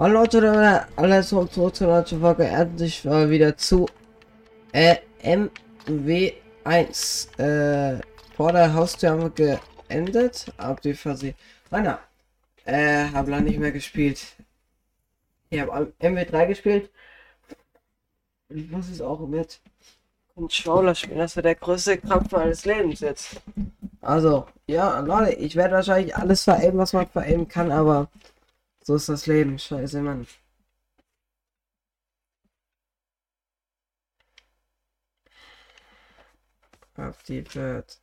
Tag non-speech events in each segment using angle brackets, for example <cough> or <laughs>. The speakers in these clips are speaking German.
Hallo Leute, alles zurück zur neuen Folge. Endlich mal wieder zu äh, MW1. Äh, vor der Haustür haben wir geendet. Ab die Phase. Meiner. Äh, habe lange nicht mehr gespielt. Ich habe MW3 gespielt. Ich muss es auch mit Controller spielen. Das wird der größte Krampf meines Lebens jetzt. Also, ja, Leute, ich werde wahrscheinlich alles verämen, was man verämen kann, aber so ist das Leben. Scheiße, Mann. Auf die Bird.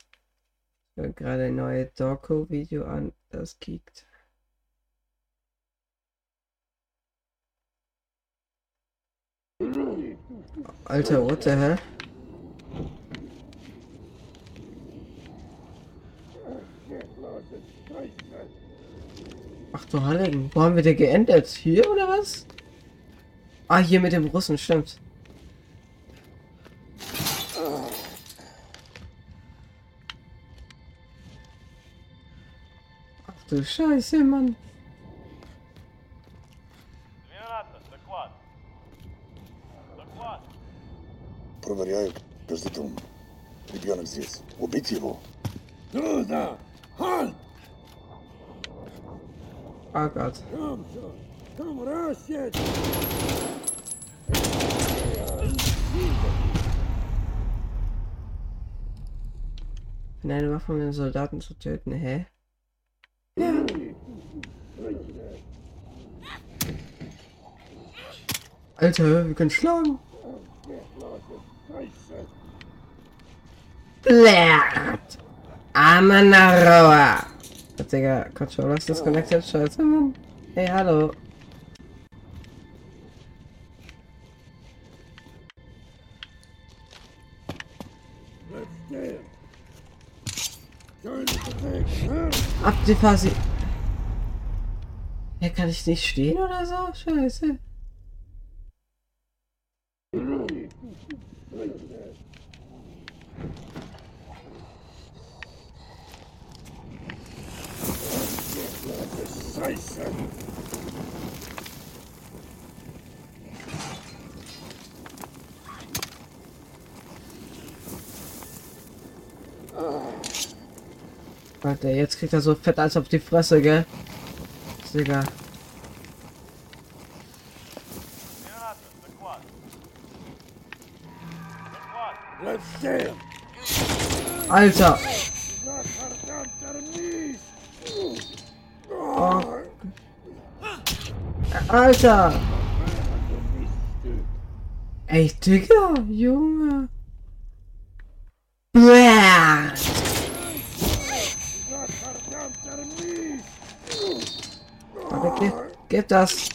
Ich höre gerade ein neues Doku-Video an. Das kickt. Alter, what the hell? Ach du Heiligen, wo haben wir denn geendet? Hier oder was? Ah, hier mit dem Russen, stimmt. Ach du Scheiße, Mann. Проверяю каждый дом. Ребенок здесь. Убить его? Туда! Halt! Oh Gott. Komm schon! Komm raus jetzt! Eine Waffe um den Soldaten zu töten, hä? Alter, wir können schlagen. Blärt! Amanaroa! Digga, Controller ist disconnected. Scheiße, Mann. Hey, hallo. Ab die Phase. Ja, kann ich nicht stehen oder so? Scheiße. Scheiße! Alter, jetzt kriegt er so fett als auf die Fresse, gell? Digga. Alter! Alter! Ey, Digga, Junge. Bäh. Warte, gib, das.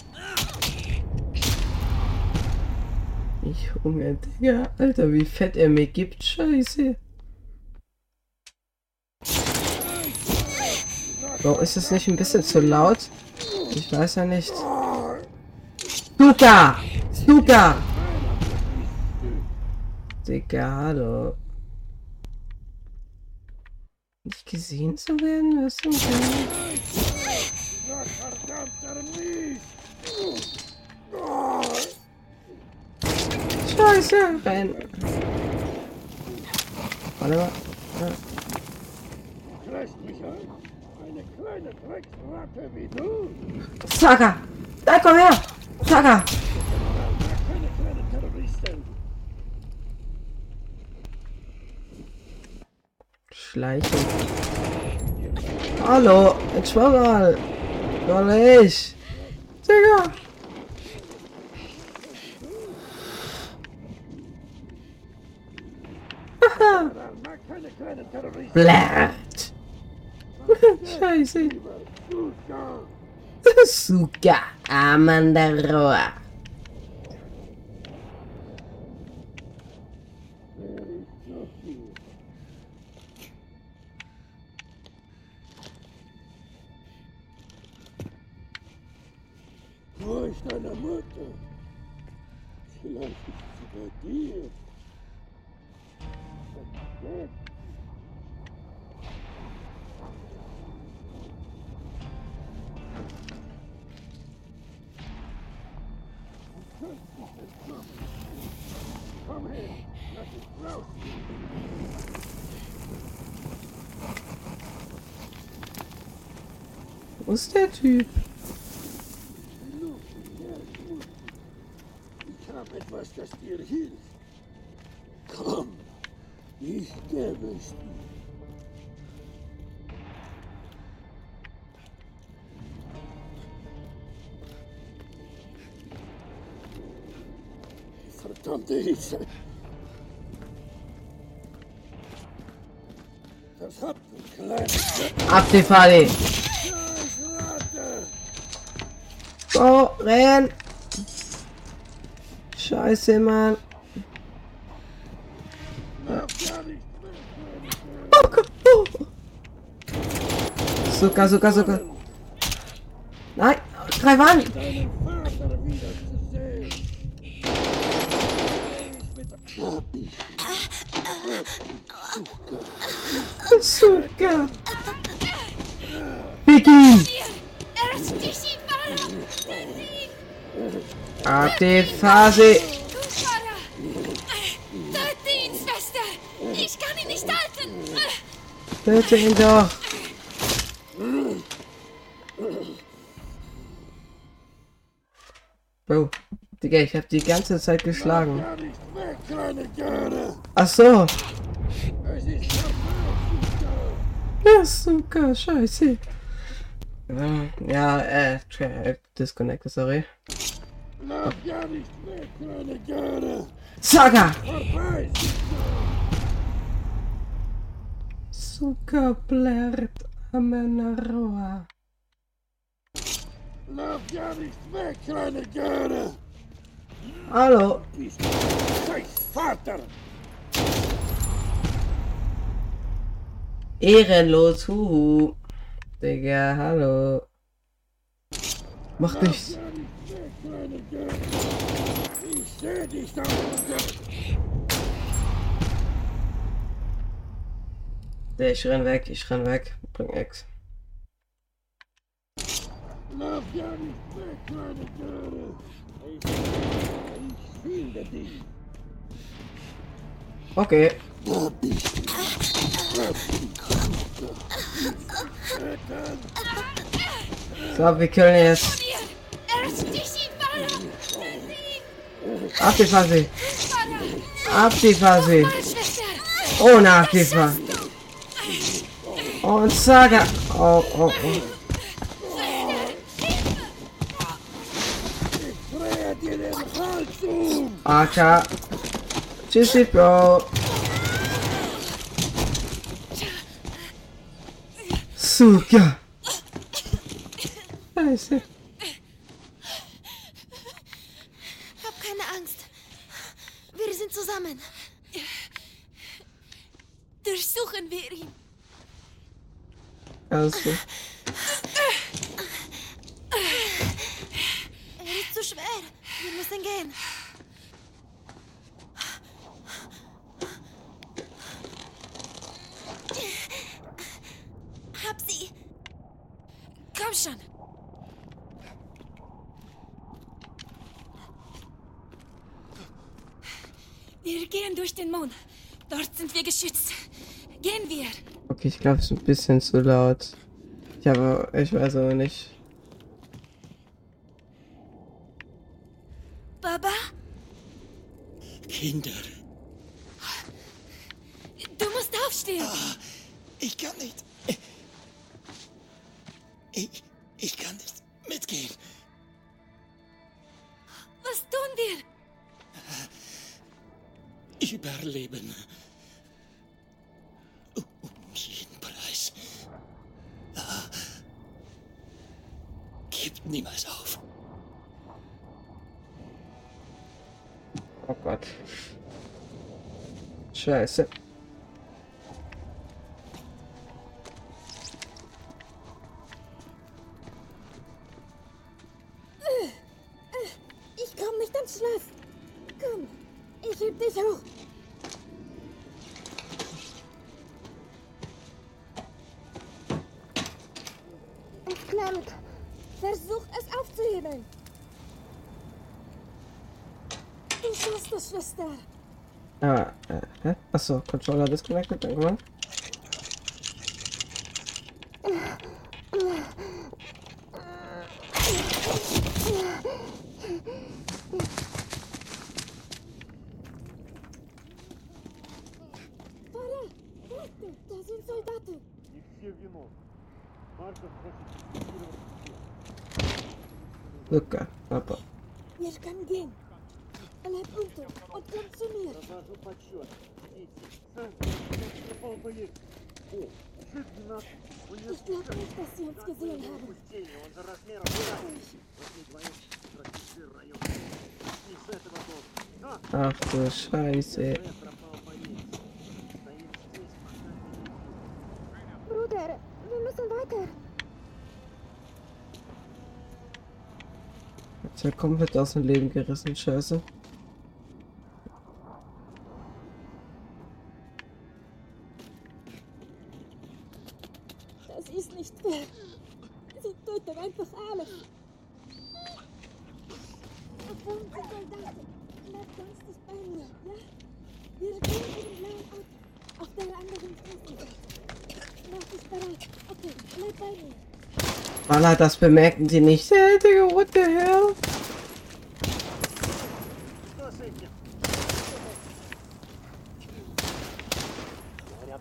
Ich Junge, Digga. Alter, wie fett er mir gibt. Scheiße. Warum ist das nicht ein bisschen zu laut? Ich weiß ja nicht. Luca! Luca! Digga, hallo. Nicht gesehen zu werden? Was denn? Verdammter Mies! Scheiße, renn. Warte mal. Eine kleine Drecksratte wie du! Saga! Da komm her! Terroristin! Schleichen. Hallo, mal. Doch nicht. Digga. <laughs> Blärt. <laughs> Scheiße. Suka! Suka Amandaroa. Wo ist deine Mutter? Vielleicht ist sie Wo ist der Typ? Ich habe etwas, das dir hilft. Komm, ich gebe es dir. Verdammte Hitze. Das kleines Ab die Falle! Go, renn! Scheiße, Mann. Oh Gott, oh. Zucker, Zucker, Zucker. Nein, drei Mann! deinen Vater Die Phase! Ich kann ihn nicht halten! Töte ihn doch! Bro, Digga, ich hab die ganze Zeit geschlagen. Ach so! Ja, Zucker, scheiße. Ja, äh, tra- disconnected, sorry. Lauf gar nicht weg, kleine Göre. Zucker! Vorbei. Zucker blärt Amenaroa. Lauf gar nicht weg, kleine Göre. Hallo, scheiß Vater. ehrenlos, huhu. Digga, hallo. Mach nichts. Göre. Ich seh dich da unten. Ich renn weg, ich renn weg. Bring X. Lauf gar nicht weg, kleine Göre. Ich, finde dich. Okay. So, wir ihn jetzt. Die Phase. Ab die Phase. Schwester! Ohne Abkiefer. Und Saga. Oh, oh, oh. Dreh dir den Hals um. AK. Tschüssi, Bro. Suka. Scheiße. Hab keine Angst. Wir sind zusammen. Durchsuchen wir ihn. Also, Er ist zu schwer. Wir müssen gehen. Hab sie. Komm schon. Wir gehen durch den Mond. Dort sind wir geschützt. Gehen wir. okay, ich glaube, es ist ein bisschen zu laut. Ich habe, ich weiß aber nicht. Klemmt. Versucht es aufzuhebeln. Schwester, Schwester. Ah, äh, hä? Achso, Controller disconnected, irgendwann. Ist ja komplett aus dem Leben gerissen, Scheiße. Das ist nicht fair. Sie töten einfach alles. Da kommen die Soldaten. Bleib ganz dicht bei mir, ja? Wir gehen zu dem blauen Auto. Auf der anderen Straßenseite. Mach dich bereit. Okay, bleib bei mir. Walla, das bemerken sie nicht. Hey, Digga, what the hell?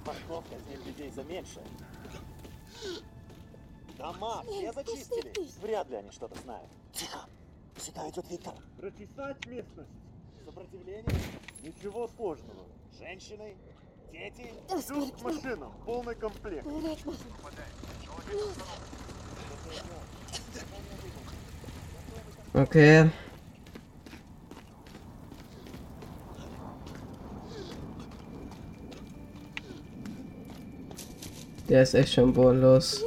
Парковка здесь людей за меньше. Дома все зачистили. Вряд ли они что-то знают. Тихо. Сюда идет Виктор. Прочесать местность. Сопротивление? Ничего сложного. Женщины? Дети? Wird к машинам. Полный комплект. Machen. Okay. Der ist echt schon bodenlos.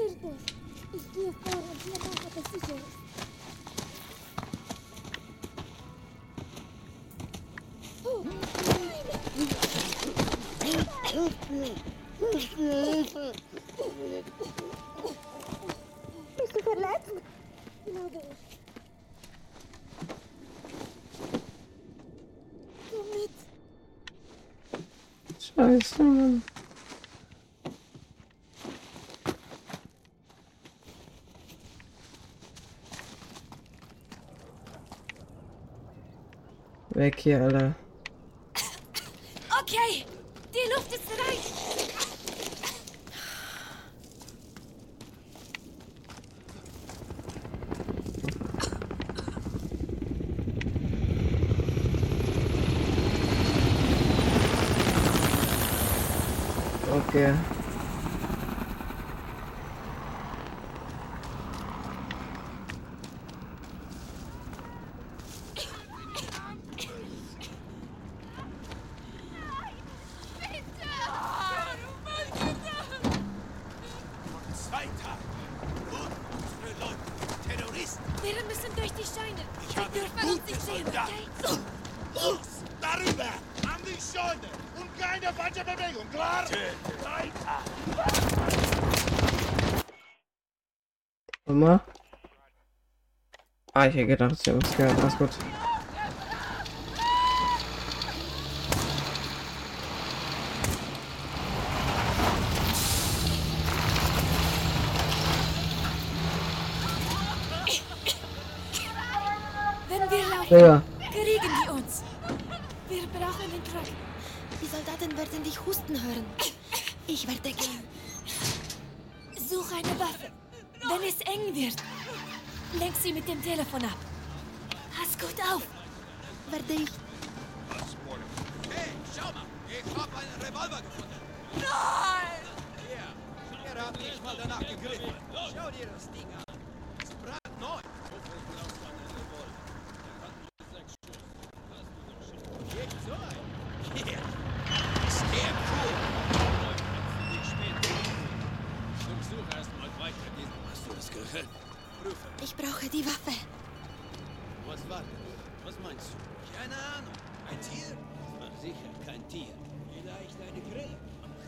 Weg hier, Alter. Okay, die Luft ist rein. Okay. Zweiter. Und unsere Leute. Terroristen. Wir müssen durch die Scheune. Ich Sie habe dürfen uns gute nicht sehen, Soldaten. okay? Los, darüber. An die Scheune. Und keine falsche Bewegung, klar? Weiter. Mama. Ah, ich hätte gedacht, sie haben es gehört. Alles gut. Wenn wir laufen, Digga. kriegen die uns. Wir brauchen den Truck. Die Soldaten werden dich husten hören. Ich werde mit dem Telefon ab. Pass gut auf. Werde ich.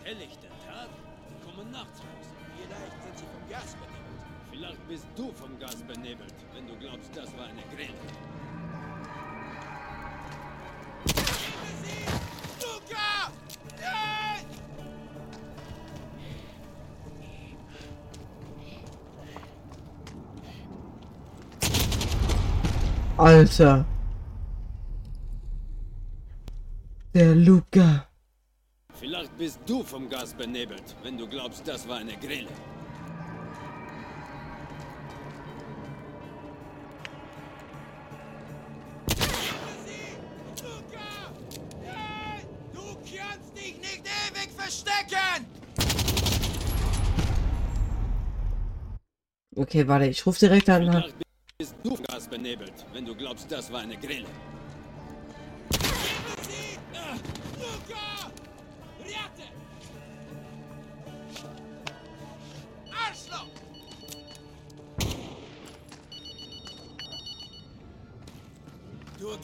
helllichten Tag Sie kommen nachts raus. Vielleicht sind sie vom Gas benebelt. Vielleicht bist du vom Gas benebelt, wenn du glaubst, das war eine Grill. Alter. Der Luca. Bist du vom Gas benebelt, wenn du glaubst, das war eine Grille. Okay, warte, ich rufe direkt an. Bist du vom Gas benebelt, wenn du glaubst, das war eine Grille.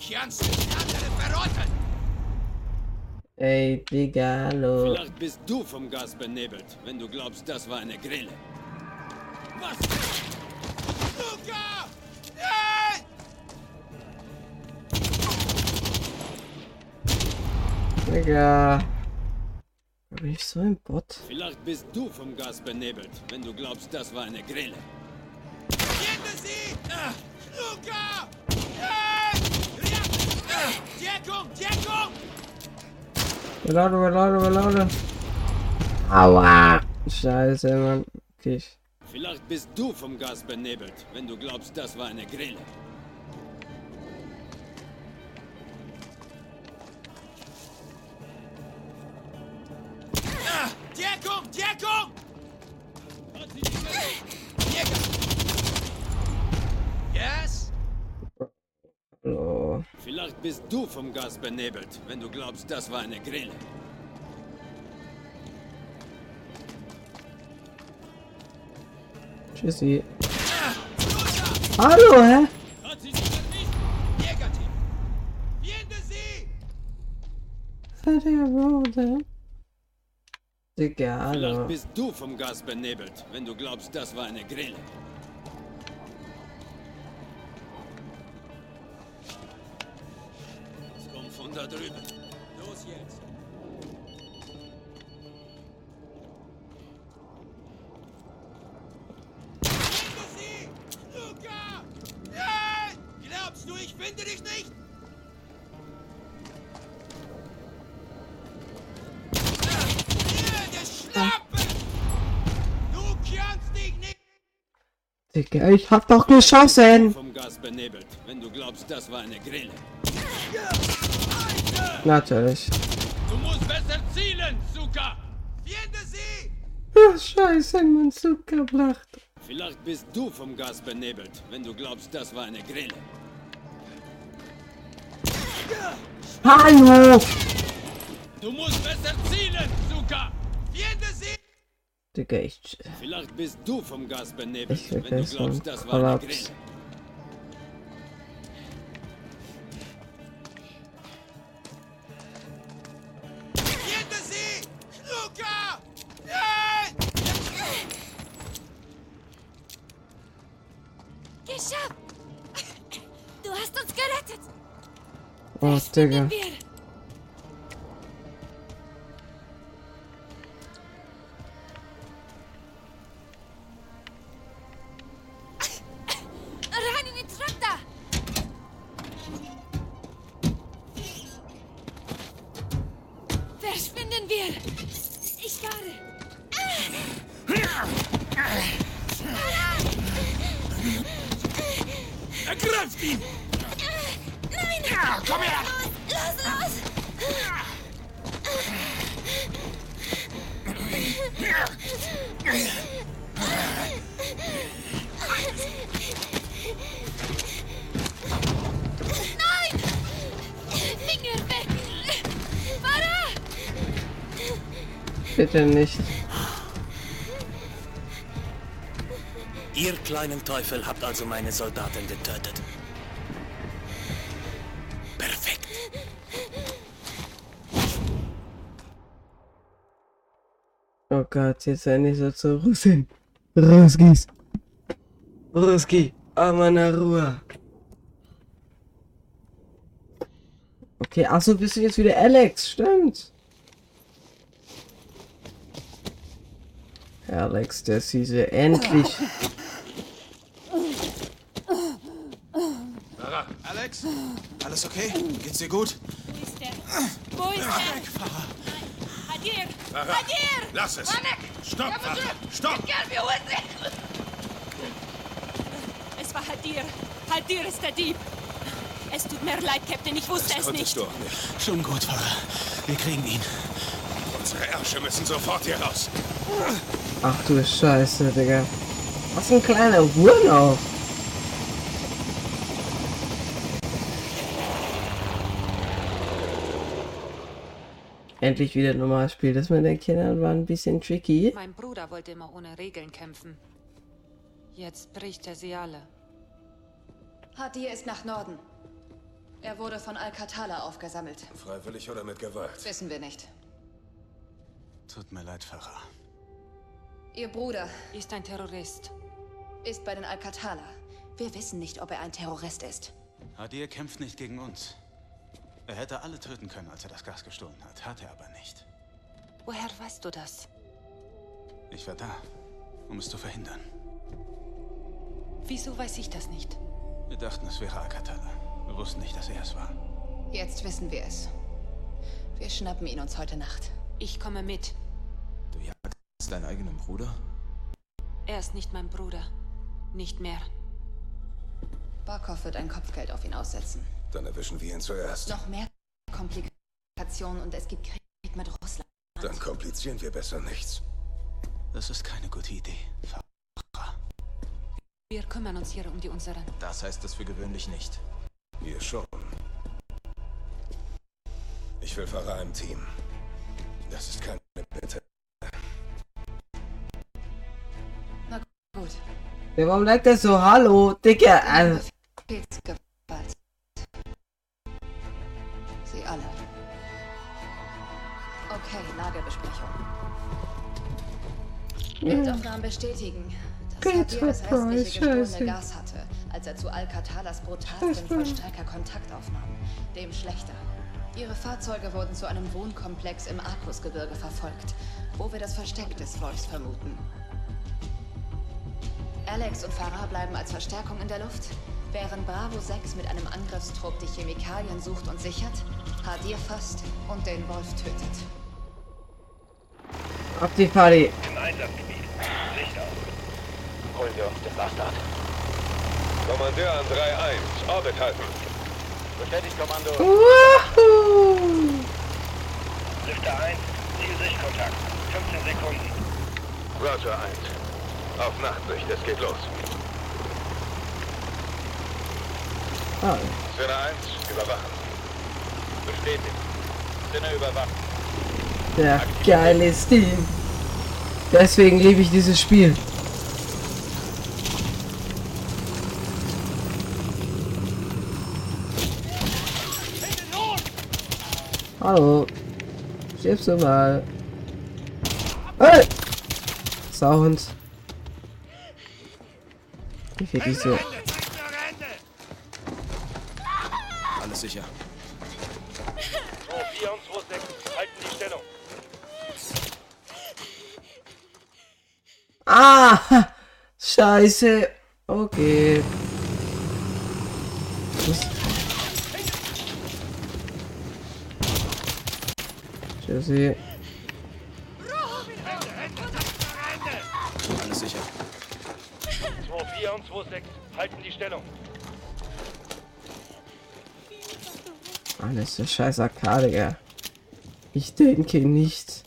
Du kannst nicht andere verrotten! Ey, Digga, hallo. Vielleicht bist du vom Gas benebelt, wenn du glaubst, das war eine Grille. Was? Luca! Nein! Digga. Bin ich so ein Bot? Vielleicht bist du vom Gas benebelt, wenn du glaubst, das war eine Grille. Hinter sie! Ah, Luca! Belade, belade, belade. Aua. Scheiße, Mann. Okay, ich. Vielleicht bist du vom Gas benebelt, wenn du glaubst, das war eine Grille. Vielleicht bist du vom Gas benebelt, wenn du glaubst, das war eine Grille. Tschüssi. Hallo, hä? Digga, hallo. Vielleicht bist du vom Gas benebelt, wenn du glaubst, das war eine Grille. Du kannst dich nicht Digga, ich hab doch geschossen. vom Gas benebelt, wenn du glaubst, das war eine Grille. Natürlich. Du musst besser zielen, Zuka! Finde sie! Ach, scheiße, mein Zuckerblacht. Vielleicht bist du vom Gas benebelt, wenn du glaubst, das war eine Grille. Hallo. Du musst besser zielen, Zuka! Finde sie! Digga, ich. Vielleicht bist du vom Gas benebelt, wenn du glaubst, das war eine. Grille. Geschafft! Du hast uns gerettet! Oh, Digga. Wir! Kleinen Teufel habt also meine Soldaten getötet. Perfekt. Oh Gott, jetzt nicht so zu Russin. Ruskis. Ruski. Amana Ruhe. Okay, achso, bist du jetzt wieder Alex? Stimmt. Alex, der Siese, endlich. Alex? Alles okay? Geht's dir gut? Wo ist der? Wo ist der? Hadir! Farah! Hadir! Lass es! Stopp! Stopp! Es war Hadir. Hadir ist der Dieb. Es tut mir leid, Captain, ich wusste es nicht. du auch nicht. Schon gut, Farah. Wir kriegen ihn. Unsere Ärsche müssen sofort hier raus. Ach du Scheiße, Digga. Was ein kleiner Wurlauf. Endlich wieder normal Spiel. Das mit den Kindern war ein bisschen tricky. Mein Bruder wollte immer ohne Regeln kämpfen. Jetzt bricht er sie alle. Hadir ist nach Norden. Er wurde von Al-Qatala aufgesammelt. Freiwillig oder mit Gewalt? Wissen wir nicht. Tut mir leid, Farah. Ihr Bruder Ist ein Terrorist. ist bei den Al-Qatala. Wir wissen nicht, ob er ein Terrorist ist. Hadir kämpft nicht gegen uns. Er hätte alle töten können, als er das Gas gestohlen hat. Hat er aber nicht. Woher weißt du das? Ich war da, um es zu verhindern. Wieso weiß ich das nicht? Wir dachten, es wäre Al-Qatala. Wir wussten nicht, dass er es war. Jetzt wissen wir es. Wir schnappen ihn uns heute Nacht. Ich komme mit. Du jagst deinen eigenen Bruder? Er ist nicht mein Bruder. Nicht mehr. Barkov wird ein Kopfgeld auf ihn aussetzen. Dann erwischen wir ihn zuerst. Noch mehr Komplikationen und es gibt Krieg mit Russland. Dann komplizieren wir besser nichts. Das ist keine gute Idee, Farah. Wir kümmern uns hier um die unseren. Das heißt es für gewöhnlich nicht. Wir schon. Ich will Farah im Team. Das ist keine Bitte. Gut. Ja, warum lag der so? Hallo, Digga. Also, Lagebesprechung. Bildaufnahmen bestätigen, dass Hadir das restliche gestohlene Gas hatte, als er zu Al-Qatalas brutalsten Vollstrecker Kontakt aufnahm. Dem schlechter. Ihre Fahrzeuge wurden zu einem Wohnkomplex im Arkusgebirge verfolgt, wo wir das Versteck des Wolfs vermuten. Alex und Farah bleiben als Verstärkung in der Luft, während Bravo 6 mit einem Angriffstrupp die Chemikalien sucht und sichert, Hadir fasst und den Wolf tötet. Auf die Party. Im Einsatzgebiet. Licht aus. Holen wir uns den Bastard. Kommandeur an 3-1. Orbit halten. Bestätigt, Kommando. Wahoo! Lifter 1. Zielsichtkontakt. 15 Sekunden. Roger 1. Auf Nachtsicht, es geht los. Ah, Sinne 1, überwachen. Bestätigt. Sinne überwacht. Der geile Stil. Deswegen liebe ich dieses Spiel. Hallo. Stirbst du mal? Hey! Sound. Ich hätte so. Alles sicher. 2-4 und 2-6. Halten die Stellung. Ah! Scheiße. Okay. Was? Tschüssi. Alles sicher. 2-4 und 2-6. Halten die Stellung. Alles der scheiß Arcade, Digga. Ich denke nicht.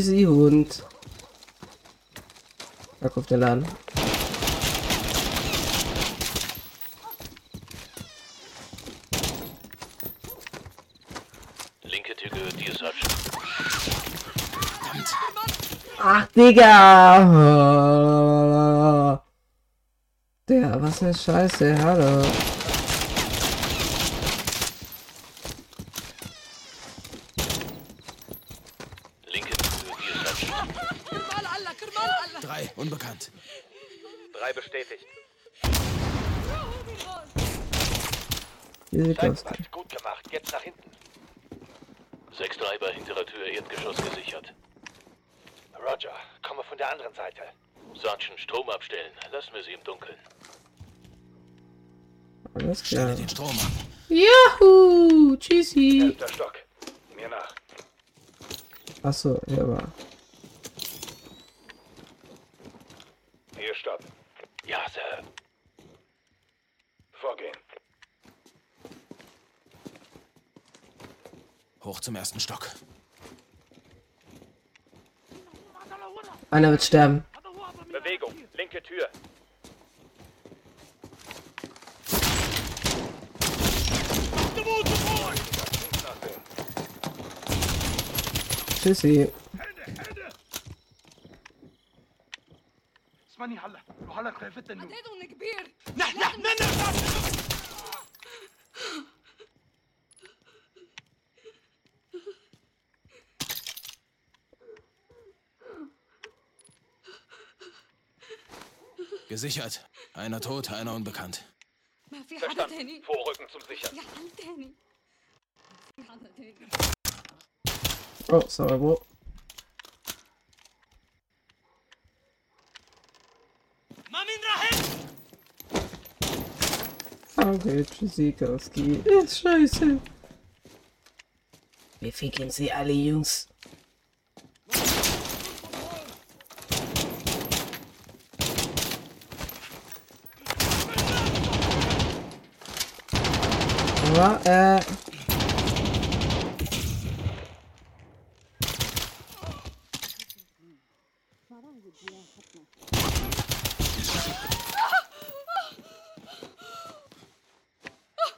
Tschüssi, Hund. Fuck auf den Laden. Linke Tür gehört dir, Sarge. Ach, Digga! Der, was eine Scheiße, hallo. Linke Tür gehört dir, Sarge. Drei, unbekannt. Bestätigt. Isikowski. Gut gemacht. Jetzt nach hinten. Sechs Treiber hinterer Tür, Erdgeschoss gesichert. Roger, komme von der anderen Seite. Sergeant, Strom abstellen. Lassen wir sie im Dunkeln. Alles klar. Den Strom ab. Yahoo! Tschüssi! Elfter Stock. Mir nach. Achso, ja war. Hier stopp. Hoch zum ersten Stock. Einer wird sterben. Bewegung. Linke Tür. Tschüssi. اسمعني هلا وهلا خلفت النور Gesichert. Einer tot, einer unbekannt. Verstanden. Vorrücken zum Sichern. Oh, sorry, Bro. Okay, Tschüssikowski. Ist scheiße. Wie ficken sie alle, Jungs. Aber, äh...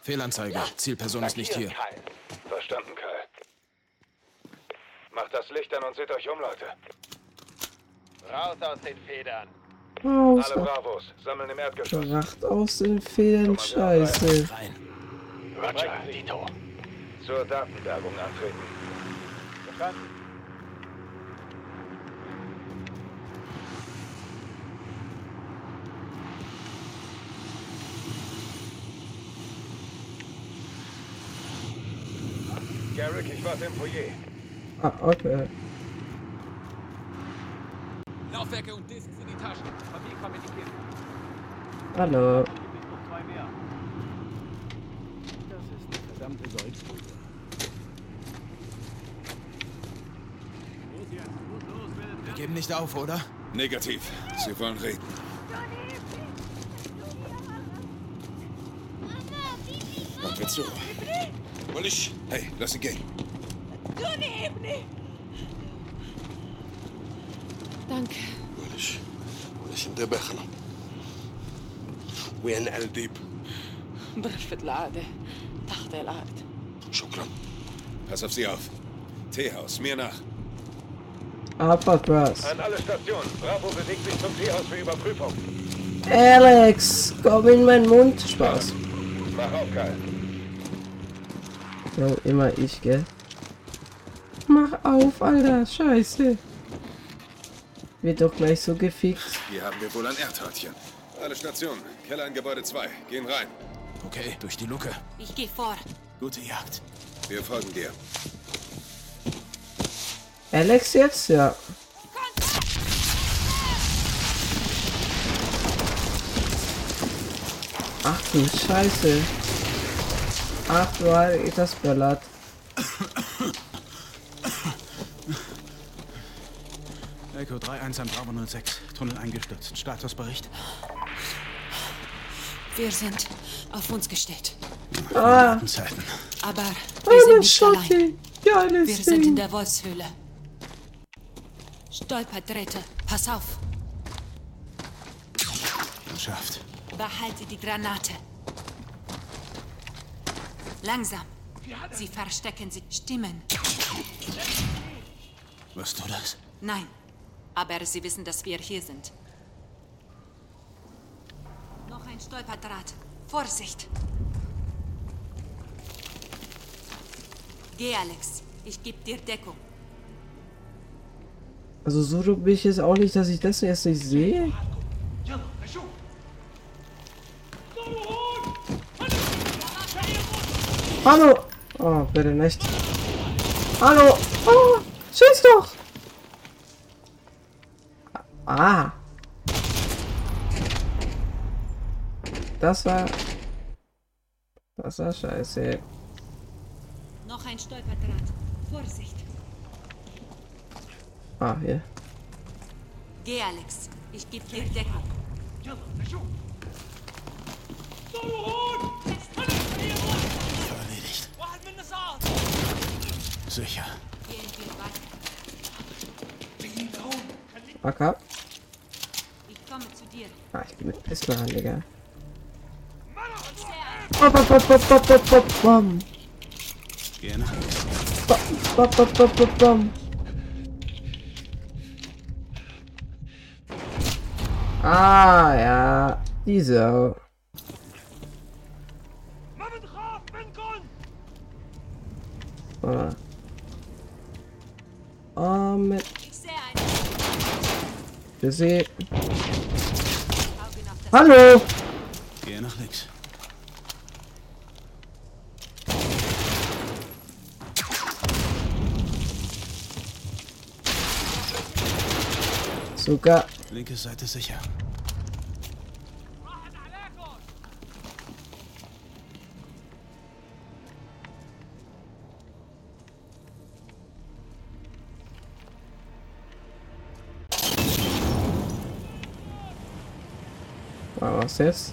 Fehlanzeige. Zielperson ist nicht hier. Verstanden, Kyle. Macht das Licht an und seht euch um, Leute. Raus aus den Federn. Raus, Alle Bravos, sammeln im Erdgeschoss. Racht aus den Federn, scheiße. Rein. Roger, Dito. Zur Datenbergung antreten. Verstanden? Garrick, ich warte im Foyer. Ah, okay. Laufwerke und Disks in die Taschen. Papier kommen in die Kiste. Hallo. Zwei mehr. Das ist eine verdammte Goldgrube. Los jetzt, gut los, werdet Wir geben nicht auf, oder? Negativ. Sie wollen reden. Hören wir zu. Willisch, hey, lass ihn gehen. دوني ابني danke وليش وليش انتبهنا وين الديب برفة العادة Nachteile hat. Shukran. Pass auf sie auf. Teehaus, mir nach. Alpha Brass. An alle Stationen. Bravo bewegt sich zum Teehaus für Überprüfung. Alex, komm in meinen Mund. Spaß. Mach auf, Karl. So, immer ich, gell? Mach auf, Alter. Scheiße. Wird doch gleich so gefixt. Hier haben wir wohl ein Erdhörtchen. Alle Stationen. Keller in Gebäude 2. Gehen rein. Okay, durch die Luke. Ich gehe vor. Gute Jagd. Wir folgen dir. Alex jetzt? Ja. Ach du Scheiße. Ach du das böllert. Echo 3-1 Bravo 06. Tunnel eingestürzt. Statusbericht. Wir sind auf uns gestellt. Ah, Zeiten. Aber wir oh, sind nicht allein. Ja, Wir sind in der Wolfshöhle. Stolperdrähte, pass auf. Geschafft. Behalte die Granate. Langsam. Sie verstecken sich. Stimmen. Wirst du das? Nein. Aber sie wissen, dass wir hier sind. Noch ein Stolperdraht. Vorsicht! Geh, Alex. Ich geb dir Deckung. Also so dumm bin ich jetzt auch nicht, dass ich das erst nicht sehe. Hallo! Oh, bitte nicht. Hallo! Oh, schieß doch! Ah! Das war... Das war scheiße. Noch ein Stolperdraht. Vorsicht. Ah, hier. Geh, Alex. Ich gebe dir Deckung. Erledigt. Sicher. Fuck ab. Ich komme zu dir. Ah, ich geh mit Pistol ran, Digga. Bop, bop, bop, bop, bop, bop, bop, bom. Links. Bop, bop, bop, bop, bop, bom. Ah, ja. Die Sau. Ah. Oh, mit. Sehen. Hallo! Geh nach links. Sogar. Linke Seite sicher. Was jetzt?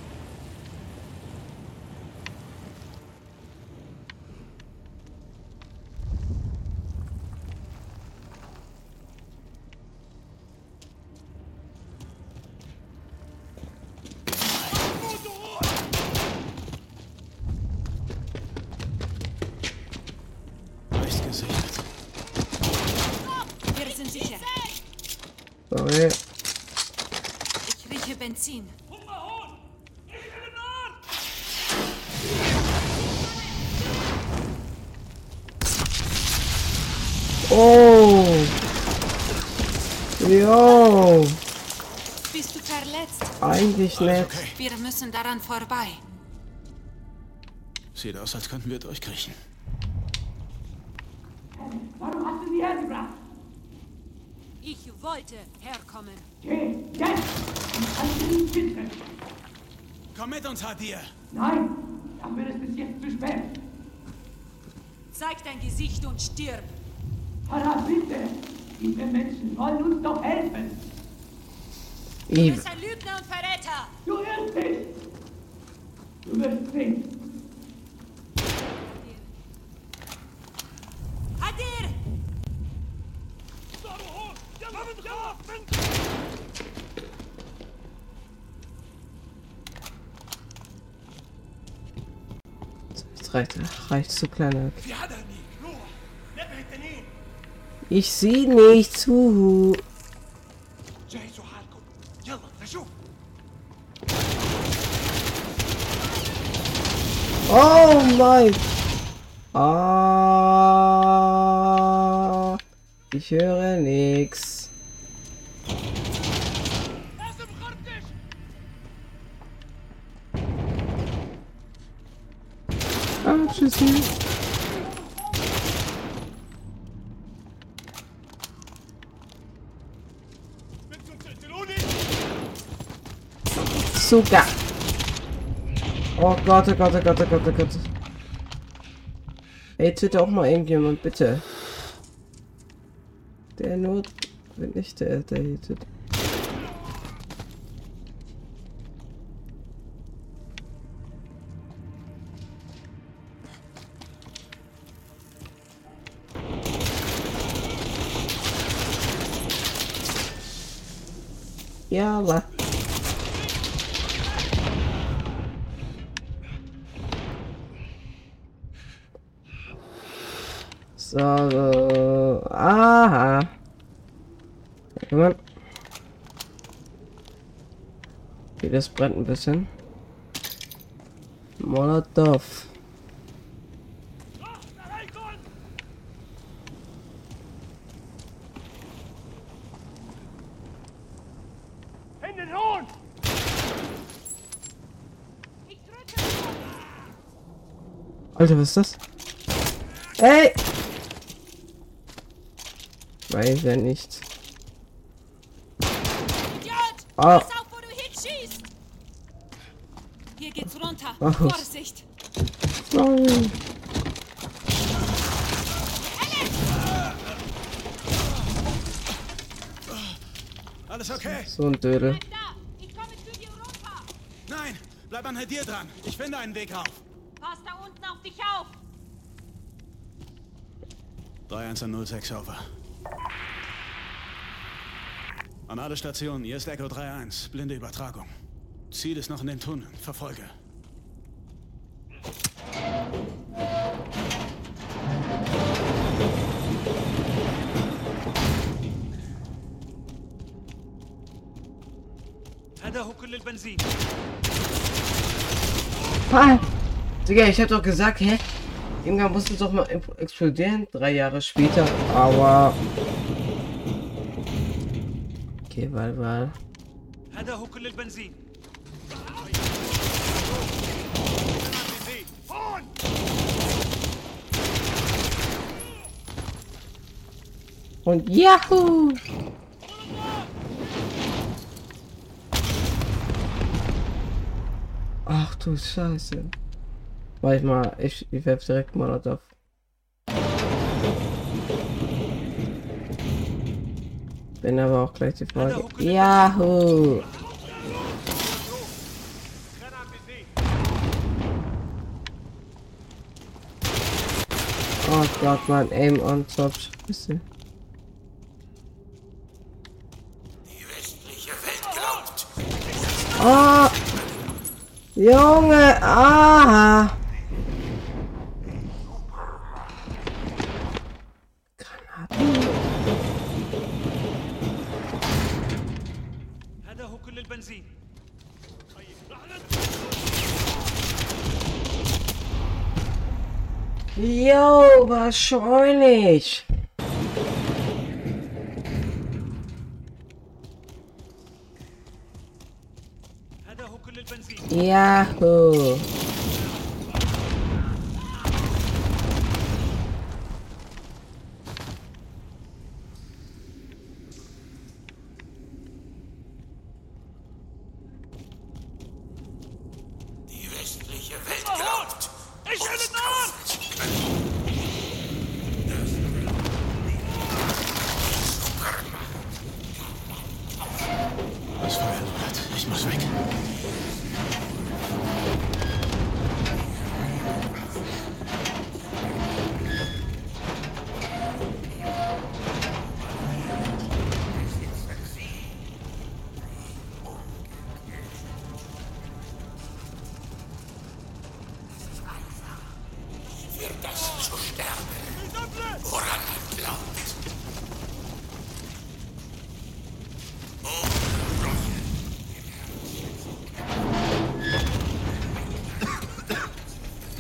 Rechts gesichert. Wir sind sicher. Sorry. Ich rieche Benzin. Oh! Jo! Bist du verletzt? Nicht. okay. Wir müssen daran vorbei. Sieht aus, als könnten wir durchkriechen. Warum hast du sie hergebracht? Ich wollte herkommen. Geh, jetzt! Nicht finden. Komm mit uns, Hadir! Nein, dafür ist es jetzt zu spät. Zeig dein Gesicht und stirb. Farah, bitte! Diese Menschen wollen uns doch helfen. Du bist ein Lügner und Verräter. Du irrst dich! Du wirst sehen. Hadir! Das reicht, reicht zu kleiner. Ich sehe nicht zu. Mein. Ah. Ich höre nix. Ah, tschüssi. Sogar. Oh Gott, oh Gott, oh Gott, oh Gott, oh Gott. Ey, töte auch mal irgendjemand, bitte. Der nur... Wenn nicht der, der hier tötet. Ja. So, so. Aha. On. Okay, das brennt ein bisschen. Molotov. Alter, was ist das? Ey! Weiß ja nicht. Idiot! Ah. Pass auf, wo du hinschießt! Hier geht's runter. Ach. Vorsicht! Sorry. Alles okay? So ein Dödel. Ich komme zu dir runter! Nein, bleib an dir dran. Ich finde einen Weg rauf. Pass da unten auf dich auf! 3106 over. An alle Stationen, hier ist Echo 3-1, blinde Übertragung. Ziel ist noch in den Tunnel, verfolge. Ah! Digga, ich hab doch gesagt, hä? Irgendwann musste doch mal explodieren, drei Jahre später, Aua. Okay, weil, weil. هذا هو كل البنزين Und Yahoo! Ach du Scheiße. Warte mal, ich, ich werf direkt mal auf. Bin aber auch gleich die Frage. Yahoo! Oh Gott, mein Aim on top. Scheiße. Oh! Junge! Ah! Stoppen Sie! Yo, wahrscheinlich. Yahoo.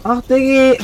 아 땡이.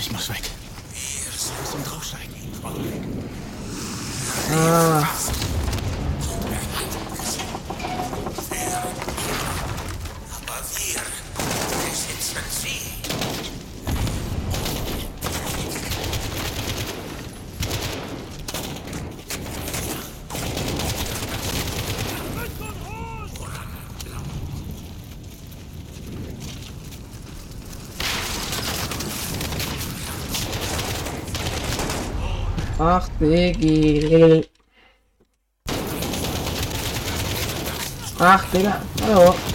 Lodert. Ich muss weg. Ach, Diggi. Ach, Digga. Hallo.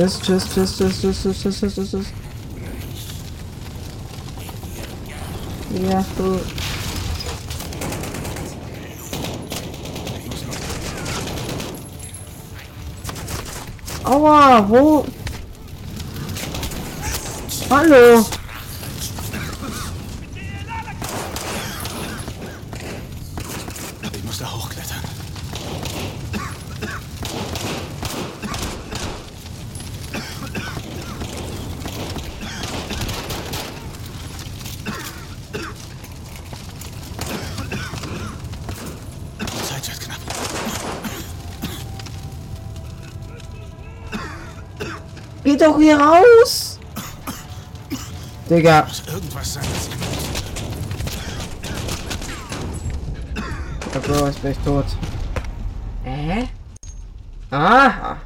Just, just, just, just, just, just, just, just, just. chest. Yeah, Oh, Aua, wo? Hallo! Doch hier raus. Digga. Irgendwas sein, das ich bin ich tot. Hä? Aha.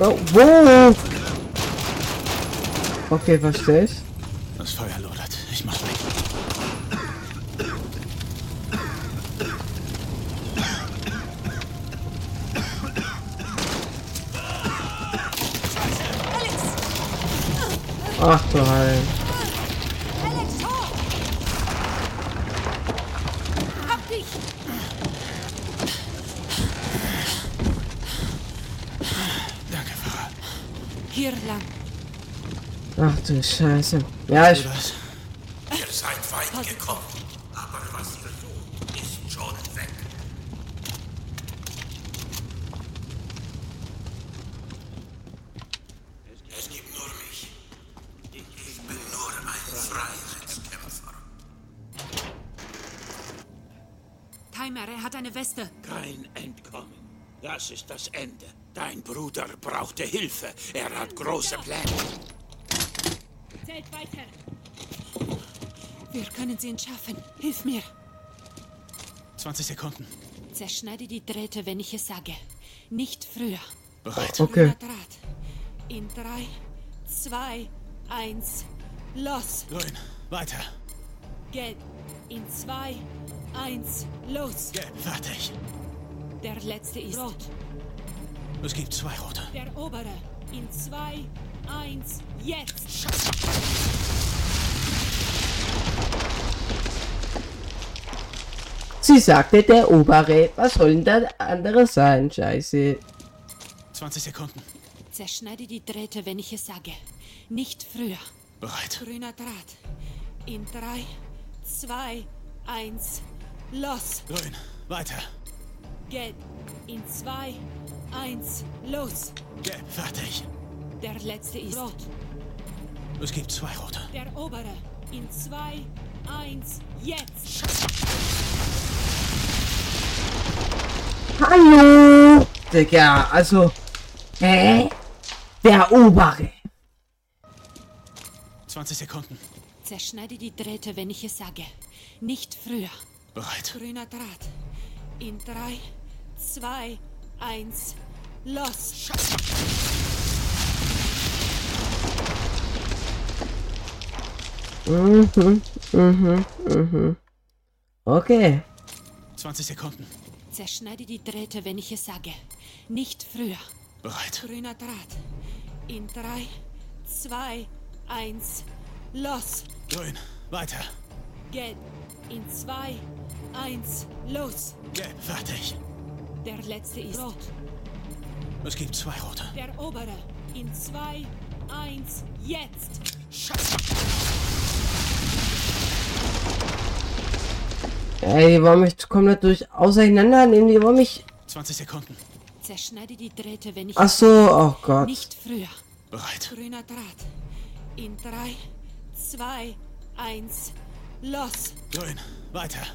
Oh, wo? Okay, verstehe ich. Mach doch halt. Ach du Scheiße. Ja, ich. Timer, er hat eine Weste. Kein Entkommen. Das ist das Ende. Dein Bruder brauchte Hilfe. Er hat große Pläne. Zählt weiter. Wir können sie entschaffen. Hilf mir. 20 Sekunden. Zerschneide die Drähte, wenn ich es sage. Nicht früher. Bereit. Okay. In drei, zwei, eins, los. Grün. Weiter. Gelb. In zwei, eins, los. Gelb. Fertig. Der letzte ist rot. Es gibt zwei rote. Der obere. In zwei, eins, jetzt. Sie sagte der obere. Was soll denn der andere sein? Scheiße. 20 Sekunden. Zerschneide die Drähte, wenn ich es sage. Nicht früher. Bereit. Grüner Draht. In drei, zwei, eins, los. Grün. Weiter. Gelb. In zwei, eins, los. Gelb. Fertig. Der letzte ist rot. Es gibt zwei rote. Der obere. In zwei, eins, jetzt. Hallo. Digga, also. Hä? Der obere. 20 Sekunden. Zerschneide die Drähte, wenn ich es sage. Nicht früher. Bereit. Grüner Draht. In drei, zwei, eins, los. Mhm, mhm, mhm. Okay. 20 Sekunden. Zerschneide die Drähte, wenn ich es sage. Nicht früher. Bereit. Grüner Draht. In drei, zwei, eins, los. Grün. Weiter. Gelb. In zwei, eins, los. Gelb. Fertig. Der letzte ist rot. Es gibt zwei rote. Der obere. In zwei, eins, jetzt. Ey, die wollen mich komplett durch auseinandernehmen. Die wollen mich. 20 Sekunden. Zerschneide die Drähte, wenn ich. Ach so, oh Gott. Nicht früher. Bereit. Grüner Draht. In drei, zwei, eins, los. Grün. Weiter.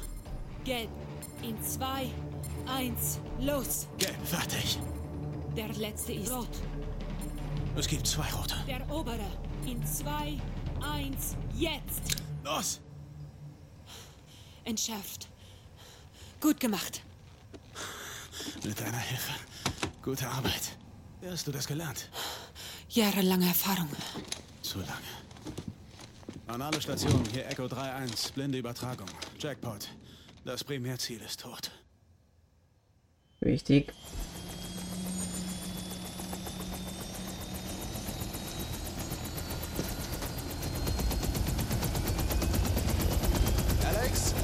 Gelb. In zwei, eins, los. Gelb. Fertig. Der letzte ist rot. Es gibt zwei rote. Der obere. In zwei, eins, jetzt. Los. Entschärft. Gut gemacht. Mit deiner Hilfe. Gute Arbeit. Wie hast du das gelernt? Jahrelange Erfahrung. Zu lange. An alle Stationen, hier Echo 3-1, blinde Übertragung. Jackpot. Das Primärziel ist tot. Wichtig. Alex?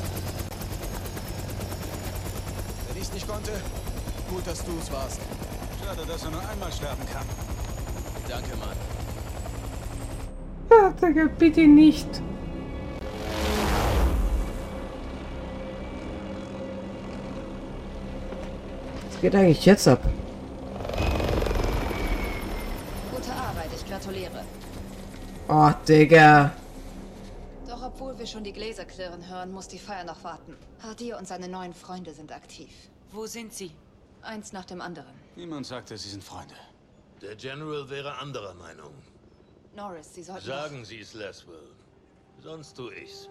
Wenn ich's nicht konnte, gut, dass du es warst. Schade, dass er nur einmal sterben kann. Danke, Mann. Digga, bitte nicht. Was geht eigentlich jetzt ab? Gute Arbeit, ich gratuliere. Oh, Digga. Doch obwohl wir schon die Gläser klirren hören, muss die Feier noch warten. Hadir und seine neuen Freunde sind aktiv. Wo sind sie? Eins nach dem anderen. Niemand sagte, sie sind Freunde. Der General wäre anderer Meinung. Norris, Sie sollten... Sagen Sie es, Laswell. Sonst tu ich's.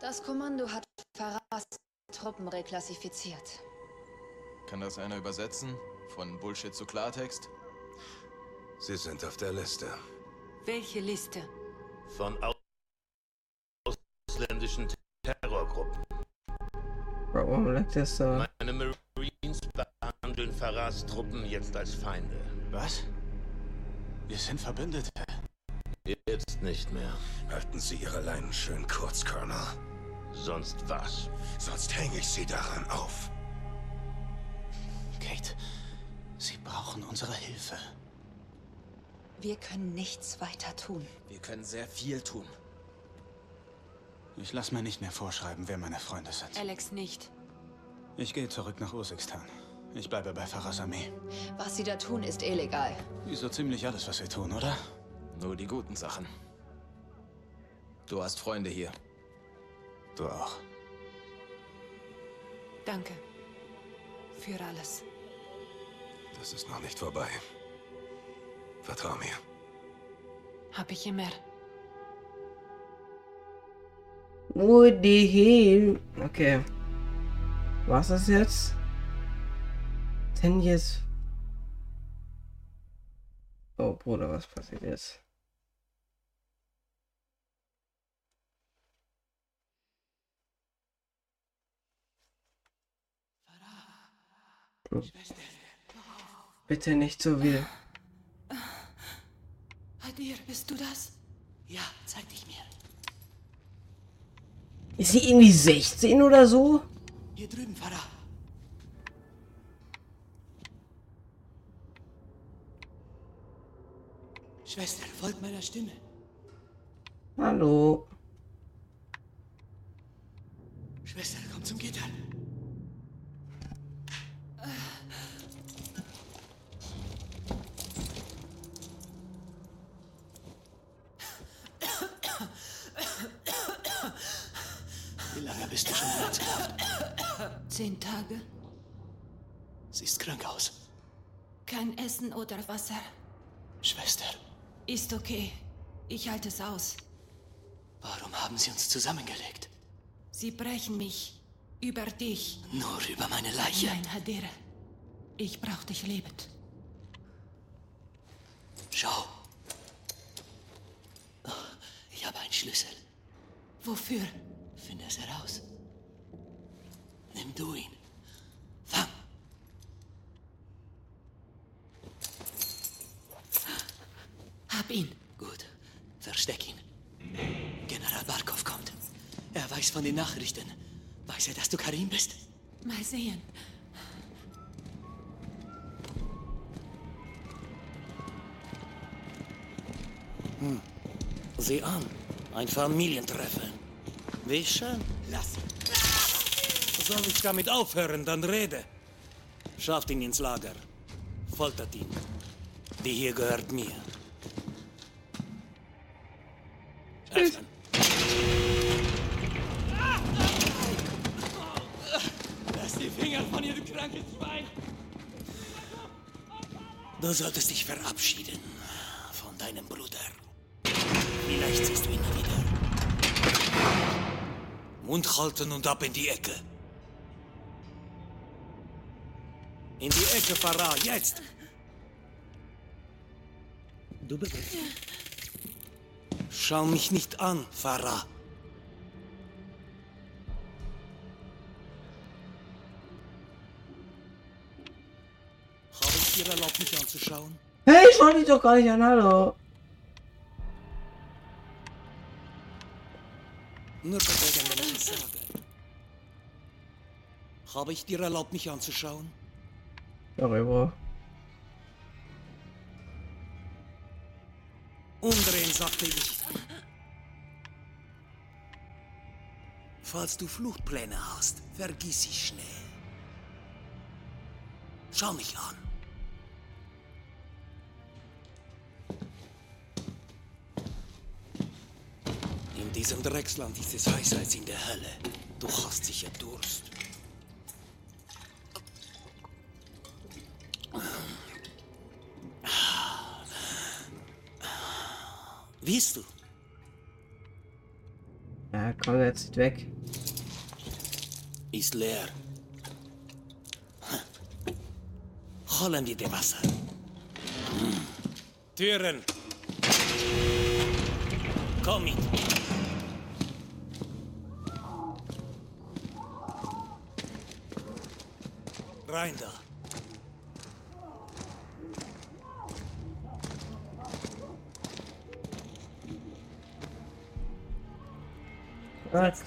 Das Kommando hat Farahs Truppen reklassifiziert. Kann das einer übersetzen? Von Bullshit zu Klartext? Sie sind auf der Liste. Welche Liste? Von ausländischen Terrorgruppen. Warum lag das so? Meine Marines behandeln Farahs Truppen jetzt als Feinde. Was? Wir sind Verbündete. Jetzt nicht mehr. Halten Sie Ihre Leinen schön kurz, Colonel. Sonst was? Sonst hänge ich Sie daran auf. Kate, Sie brauchen unsere Hilfe. Wir können nichts weiter tun. Wir können sehr viel tun. Ich lasse mir nicht mehr vorschreiben, wer meine Freunde sind. Alex nicht. Ich gehe zurück nach Ursikstan. Ich bleibe bei Farahs Armee. Was Sie da tun, ist illegal. Wie so ziemlich alles, was wir tun, oder? Nur die guten Sachen. Du hast Freunde hier. Du auch. Danke. Für alles. Das ist noch nicht vorbei. Vertrau mir. Hab ich immer. Wo die hin? Okay. Was ist jetzt? Ten years. Oh Bruder, was passiert jetzt? Bitte nicht so viel. Hadir, bist du das? Ja, zeig dich mir. Ist sie irgendwie 16 oder so? Hier drüben, Farah. Schwester, folgt meiner Stimme. Hallo. Schwester, komm zum Gitter. Wie lange bist du schon herzhaft? Zehn Tage. Siehst krank aus. Kein Essen oder Wasser. Schwester, Ist okay. Ich halte es aus. warum haben sie uns zusammengelegt? Sie brechen mich. Über dich. Nur über meine Leiche. Nein, Hadira. Ich brauch dich lebend. Schau. Oh, Ich habe einen Schlüssel. Wofür? Finde es heraus. Nimm du ihn. Hab ihn. Gut. Versteck ihn. General Barkov kommt. Er weiß von den Nachrichten. Weiß er, dass du Karim bist? Mal sehen. Hm. Sieh an. Ein Familientreffen. Wie schön. Lass. Soll ich damit aufhören, dann rede. Schafft ihn ins Lager. Foltert ihn. Die hier gehört mir. Du solltest dich verabschieden von deinem Bruder. Vielleicht siehst du ihn wieder. Mund halten und ab in die Ecke. In die Ecke, Farah, jetzt! Du begriffst. Schau mich nicht an, Farah. Mich anzuschauen? Hey, ich wollte dich doch gar nicht an, hallo. Nur bewegen, wenn ich sage. Habe ich dir erlaubt, mich anzuschauen? Darüber. Umdrehen, sagte ich. Falls du Fluchtpläne hast, vergiss sie schnell. Schau mich an. In diesem Drecksland ist es heißer als in der Hölle. Du hast sicher Durst. Willst du? Ja, komm jetzt weg. Ist leer. Holen wir dir Wasser. Türen. Komm mit. Rein da. Alles,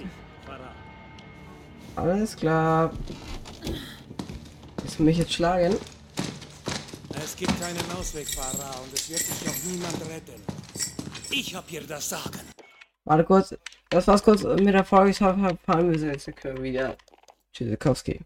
alles klar. Willst du mich jetzt schlagen? Es gibt keinen Ausweg, Farah, und es wird dich auch niemand retten. Ich hab hier das Sagen. Warte kurz. Das war's kurz mit der Folge. Ich hoffe, wir jetzt wieder. Tschüssikowski.